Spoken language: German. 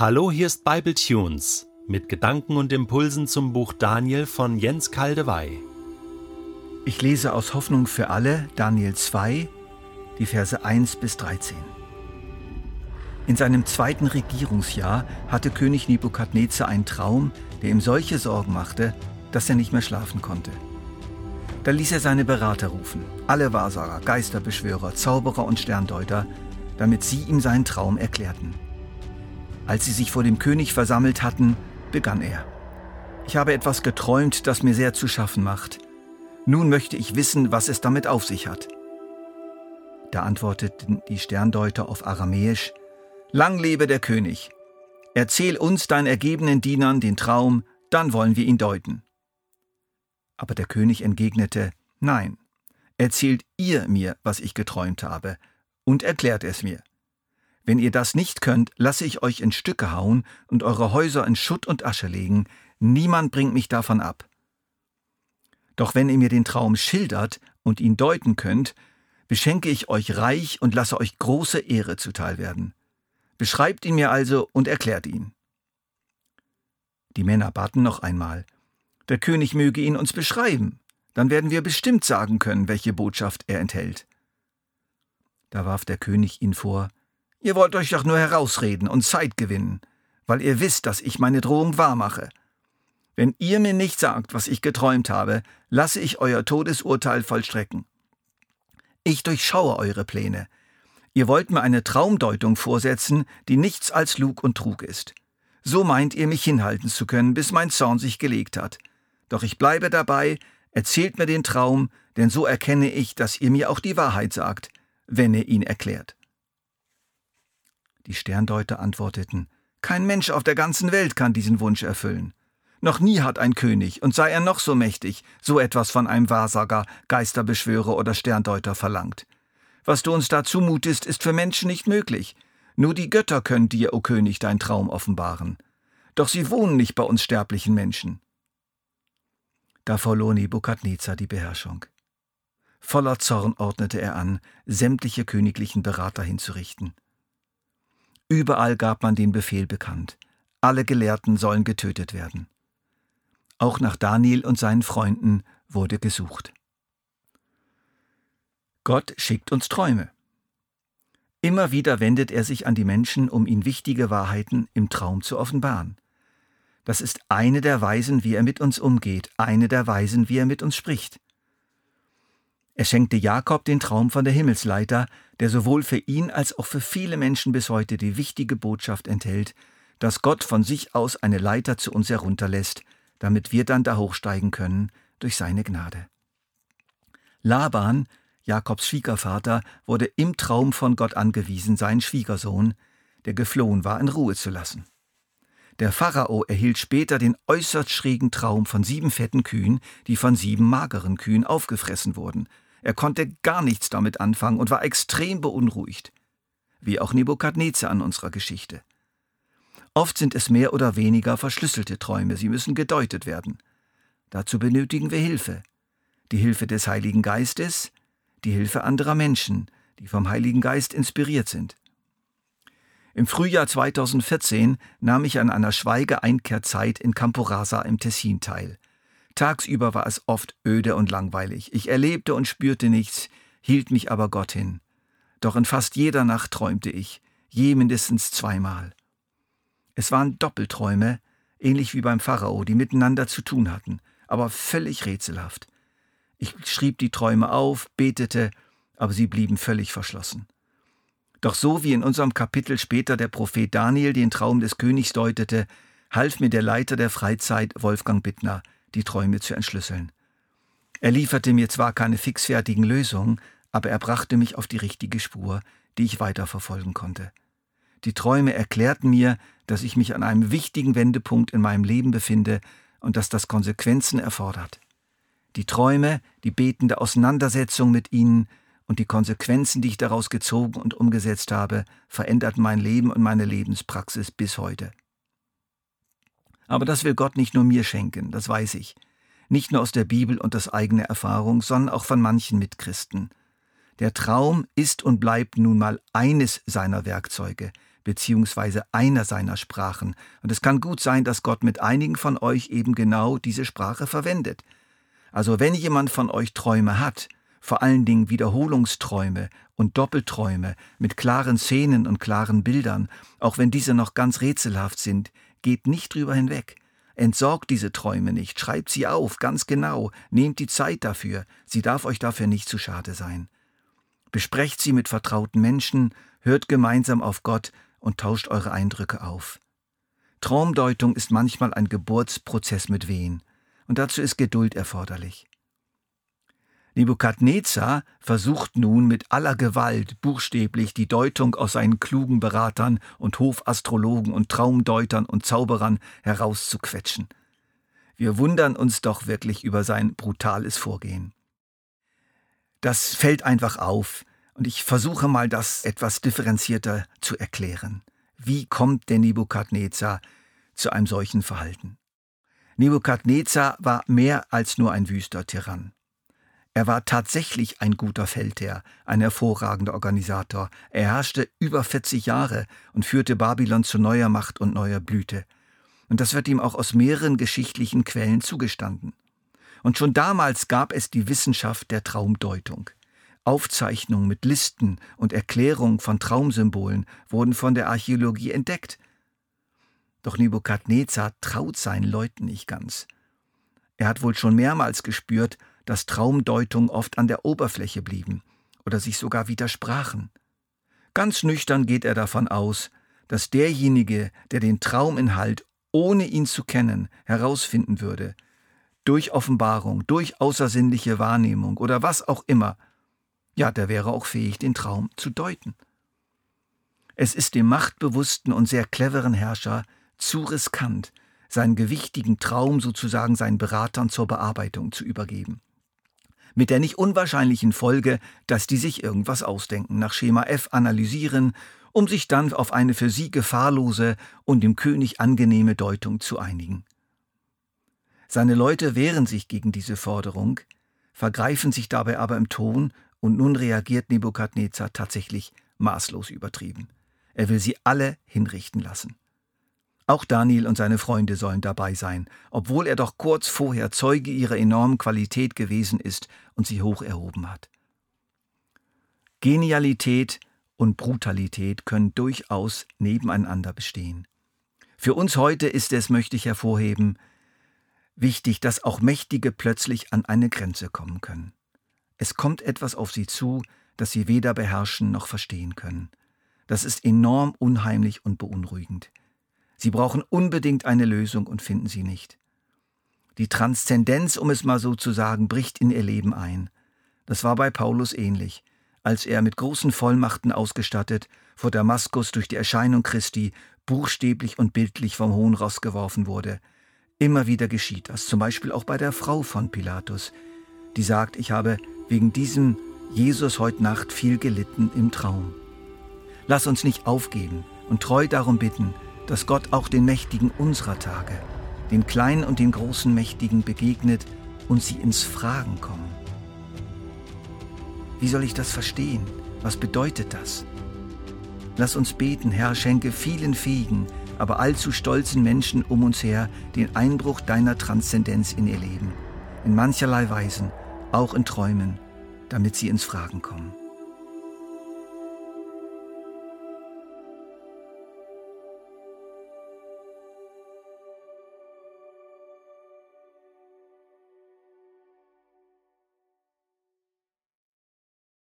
Hallo, hier ist Bible Tunes mit Gedanken und Impulsen zum Buch Daniel von Jens Kaldewey. Ich lese aus Hoffnung für alle Daniel 2, die Verse 1 bis 13. In seinem zweiten Regierungsjahr hatte König Nebukadnezar einen Traum, der ihm solche Sorgen machte, dass er nicht mehr schlafen konnte. Da ließ er seine Berater rufen, alle Wahrsager, Geisterbeschwörer, Zauberer und Sterndeuter, damit sie ihm seinen Traum erklärten. Als sie sich vor dem König versammelt hatten, begann er. Ich habe etwas geträumt, das mir sehr zu schaffen macht. Nun möchte ich wissen, was es damit auf sich hat. Da antworteten die Sterndeuter auf Aramäisch, Lang lebe der König. Erzähl uns, deinen ergebenen Dienern, den Traum, dann wollen wir ihn deuten. Aber der König entgegnete, Nein, erzählt ihr mir, was ich geträumt habe, und erklärt es mir. Wenn ihr das nicht könnt, lasse ich euch in Stücke hauen und eure Häuser in Schutt und Asche legen, niemand bringt mich davon ab. Doch wenn ihr mir den Traum schildert und ihn deuten könnt, beschenke ich euch reich und lasse euch große Ehre zuteil werden. Beschreibt ihn mir also und erklärt ihn. Die Männer baten noch einmal, der König möge ihn uns beschreiben, dann werden wir bestimmt sagen können, welche Botschaft er enthält. Da warf der König ihn vor, Ihr wollt euch doch nur herausreden und Zeit gewinnen, weil ihr wisst, dass ich meine Drohung wahrmache. Wenn ihr mir nicht sagt, was ich geträumt habe, lasse ich euer Todesurteil vollstrecken. Ich durchschaue eure Pläne. Ihr wollt mir eine Traumdeutung vorsetzen, die nichts als Lug und Trug ist. So meint ihr mich hinhalten zu können, bis mein Zorn sich gelegt hat. Doch ich bleibe dabei, erzählt mir den Traum, denn so erkenne ich, dass ihr mir auch die Wahrheit sagt, wenn ihr ihn erklärt. Die Sterndeuter antworteten, Kein Mensch auf der ganzen Welt kann diesen Wunsch erfüllen. Noch nie hat ein König, und sei er noch so mächtig, so etwas von einem Wahrsager, Geisterbeschwörer oder Sterndeuter verlangt. Was du uns da zumutest, ist für Menschen nicht möglich. Nur die Götter können dir, o König, dein Traum offenbaren. Doch sie wohnen nicht bei uns sterblichen Menschen. Da verlor Nebukadnezar die Beherrschung. Voller Zorn ordnete er an, sämtliche königlichen Berater hinzurichten. Überall gab man den Befehl bekannt. Alle Gelehrten sollen getötet werden. Auch nach Daniel und seinen Freunden wurde gesucht. Gott schickt uns Träume. Immer wieder wendet er sich an die Menschen, um ihnen wichtige Wahrheiten im Traum zu offenbaren. Das ist eine der Weisen, wie er mit uns umgeht, eine der Weisen, wie er mit uns spricht. Er schenkte Jakob den Traum von der Himmelsleiter, der sowohl für ihn als auch für viele Menschen bis heute die wichtige Botschaft enthält, dass Gott von sich aus eine Leiter zu uns herunterlässt, damit wir dann da hochsteigen können durch seine Gnade. Laban, Jakobs Schwiegervater, wurde im Traum von Gott angewiesen, seinen Schwiegersohn, der geflohen war, in Ruhe zu lassen. Der Pharao erhielt später den äußerst schrägen Traum von sieben fetten Kühen, die von sieben mageren Kühen aufgefressen wurden, er konnte gar nichts damit anfangen und war extrem beunruhigt. Wie auch Nebukadnezar an unserer Geschichte. Oft sind es mehr oder weniger verschlüsselte Träume, sie müssen gedeutet werden. Dazu benötigen wir Hilfe. Die Hilfe des Heiligen Geistes, die Hilfe anderer Menschen, die vom Heiligen Geist inspiriert sind. Im Frühjahr 2014 nahm ich an einer Schweigeeinkehrzeit in Campo Rasa im Tessin teil. Tagsüber war es oft öde und langweilig. Ich erlebte und spürte nichts, hielt mich aber Gott hin. Doch in fast jeder Nacht träumte ich, je mindestens zweimal. Es waren Doppelträume, ähnlich wie beim Pharao, die miteinander zu tun hatten, aber völlig rätselhaft. Ich schrieb die Träume auf, betete, aber sie blieben völlig verschlossen. Doch so wie in unserem Kapitel später der Prophet Daniel den Traum des Königs deutete, half mir der Leiter der Freizeit Wolfgang Bittner, die Träume zu entschlüsseln. Er lieferte mir zwar keine fixfertigen Lösungen, aber er brachte mich auf die richtige Spur, die ich weiterverfolgen konnte. Die Träume erklärten mir, dass ich mich an einem wichtigen Wendepunkt in meinem Leben befinde und dass das Konsequenzen erfordert. Die Träume, die betende Auseinandersetzung mit ihnen und die Konsequenzen, die ich daraus gezogen und umgesetzt habe, veränderten mein Leben und meine Lebenspraxis bis heute. Aber das will Gott nicht nur mir schenken, das weiß ich. Nicht nur aus der Bibel und aus eigener Erfahrung, sondern auch von manchen Mitchristen. Der Traum ist und bleibt nun mal eines seiner Werkzeuge, beziehungsweise einer seiner Sprachen. Und es kann gut sein, dass Gott mit einigen von euch eben genau diese Sprache verwendet. Also wenn jemand von euch Träume hat, vor allen Dingen Wiederholungsträume und Doppelträume mit klaren Szenen und klaren Bildern, auch wenn diese noch ganz rätselhaft sind, geht nicht drüber hinweg. Entsorgt diese Träume nicht, schreibt sie auf, ganz genau, nehmt die Zeit dafür, sie darf euch dafür nicht zu schade sein. Besprecht sie mit vertrauten Menschen, hört gemeinsam auf Gott und tauscht eure Eindrücke auf. Traumdeutung ist manchmal ein Geburtsprozess mit Wehen, und dazu ist Geduld erforderlich. Nebukadnezar versucht nun mit aller Gewalt buchstäblich die Deutung aus seinen klugen Beratern und Hofastrologen und Traumdeutern und Zauberern herauszuquetschen. Wir wundern uns doch wirklich über sein brutales Vorgehen. Das fällt einfach auf, und ich versuche mal, das etwas differenzierter zu erklären. Wie kommt der Nebukadnezar zu einem solchen Verhalten? Nebukadnezar war mehr als nur ein wüster Tyrann. Er war tatsächlich ein guter Feldherr, ein hervorragender Organisator. Er herrschte über 40 Jahre und führte Babylon zu neuer Macht und neuer Blüte. Und das wird ihm auch aus mehreren geschichtlichen Quellen zugestanden. Und schon damals gab es die Wissenschaft der Traumdeutung. Aufzeichnungen mit Listen und Erklärungen von Traumsymbolen wurden von der Archäologie entdeckt. Doch Nebukadnezar traut seinen Leuten nicht ganz. Er hat wohl schon mehrmals gespürt, dass Traumdeutungen oft an der Oberfläche blieben oder sich sogar widersprachen. Ganz nüchtern geht er davon aus, dass derjenige, der den Trauminhalt, ohne ihn zu kennen, herausfinden würde, durch Offenbarung, durch außersinnliche Wahrnehmung oder was auch immer, ja, der wäre auch fähig, den Traum zu deuten. Es ist dem machtbewussten und sehr cleveren Herrscher zu riskant, seinen gewichtigen Traum sozusagen seinen Beratern zur Bearbeitung zu übergeben mit der nicht unwahrscheinlichen Folge, dass die sich irgendwas ausdenken, nach Schema F analysieren, um sich dann auf eine für sie gefahrlose und dem König angenehme Deutung zu einigen. Seine Leute wehren sich gegen diese Forderung, vergreifen sich dabei aber im Ton, und nun reagiert Nebukadnezar tatsächlich maßlos übertrieben. Er will sie alle hinrichten lassen. Auch Daniel und seine Freunde sollen dabei sein, obwohl er doch kurz vorher Zeuge ihrer enormen Qualität gewesen ist und sie hoch erhoben hat. Genialität und Brutalität können durchaus nebeneinander bestehen. Für uns heute ist es, möchte ich hervorheben, wichtig, dass auch Mächtige plötzlich an eine Grenze kommen können. Es kommt etwas auf sie zu, das sie weder beherrschen noch verstehen können. Das ist enorm unheimlich und beunruhigend. Sie brauchen unbedingt eine Lösung und finden sie nicht. Die Transzendenz, um es mal so zu sagen, bricht in ihr Leben ein. Das war bei Paulus ähnlich, als er mit großen Vollmachten ausgestattet vor Damaskus durch die Erscheinung Christi buchstäblich und bildlich vom hohen Ross geworfen wurde. Immer wieder geschieht das, zum Beispiel auch bei der Frau von Pilatus, die sagt, ich habe wegen diesem Jesus heute Nacht viel gelitten im Traum. Lass uns nicht aufgeben und treu darum bitten, dass Gott auch den Mächtigen unserer Tage, den kleinen und den großen Mächtigen begegnet und sie ins Fragen kommen. Wie soll ich das verstehen? Was bedeutet das? Lass uns beten, Herr, schenke vielen fähigen, aber allzu stolzen Menschen um uns her den Einbruch deiner Transzendenz in ihr Leben, in mancherlei Weisen, auch in Träumen, damit sie ins Fragen kommen.